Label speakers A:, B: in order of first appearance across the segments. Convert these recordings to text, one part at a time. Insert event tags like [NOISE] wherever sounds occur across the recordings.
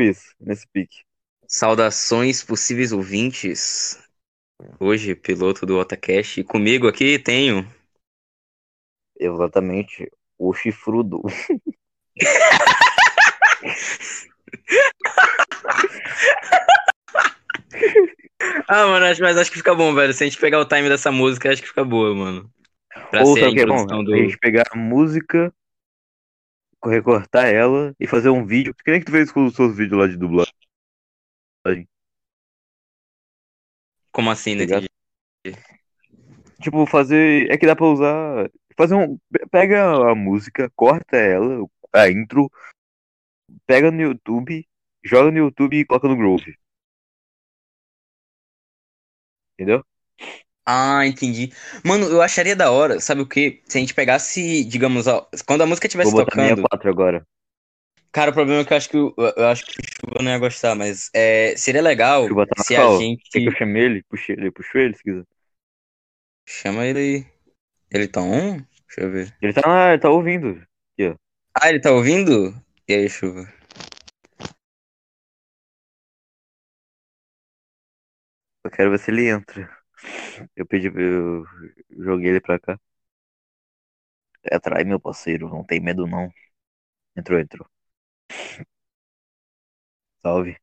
A: isso, nesse pique.
B: Saudações possíveis ouvintes. Hoje, piloto do Otacast. E comigo aqui tenho.
A: Exatamente, o chifrudo. [LAUGHS]
B: Ah, mano, acho- mas acho que fica bom, velho. Se a gente pegar o time dessa música, acho que fica boa, mano. Pra
A: Ou
B: ser a
A: que é bom?
B: do.
A: A gente pegar a música, recortar ela e fazer um vídeo. Que nem que tu fez com os seus vídeos lá de dublagem.
B: Como assim, né?
A: Tipo, fazer. É que dá pra usar. Fazer um. Pega a música, corta ela, a intro, pega no YouTube, joga no YouTube e coloca no Grove. Entendeu?
B: Ah, entendi. Mano, eu acharia da hora, sabe o quê? Se a gente pegasse, digamos, ó, quando a música estivesse
A: Vou botar
B: tocando.
A: 64 agora.
B: Cara, o problema é que eu acho que o- eu, acho que o Chuva não ia gostar, mas é, seria legal
A: eu botar na
B: se a gente.
A: Quer que eu chame ele? Puxa ele, puxou ele se quiser.
B: Chama ele aí. Ele tá on? Deixa eu ver.
A: Ele tá, ele tá ouvindo.
B: Ah, ele tá ouvindo? E aí, Chuva?
A: Eu quero ver se ele entra. Eu pedi, eu joguei ele pra cá. Atrai, meu parceiro, não tem medo não. Entrou, entrou. [LAUGHS] Salve.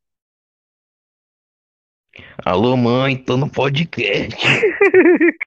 C: Alô, mãe, tô no podcast. [LAUGHS]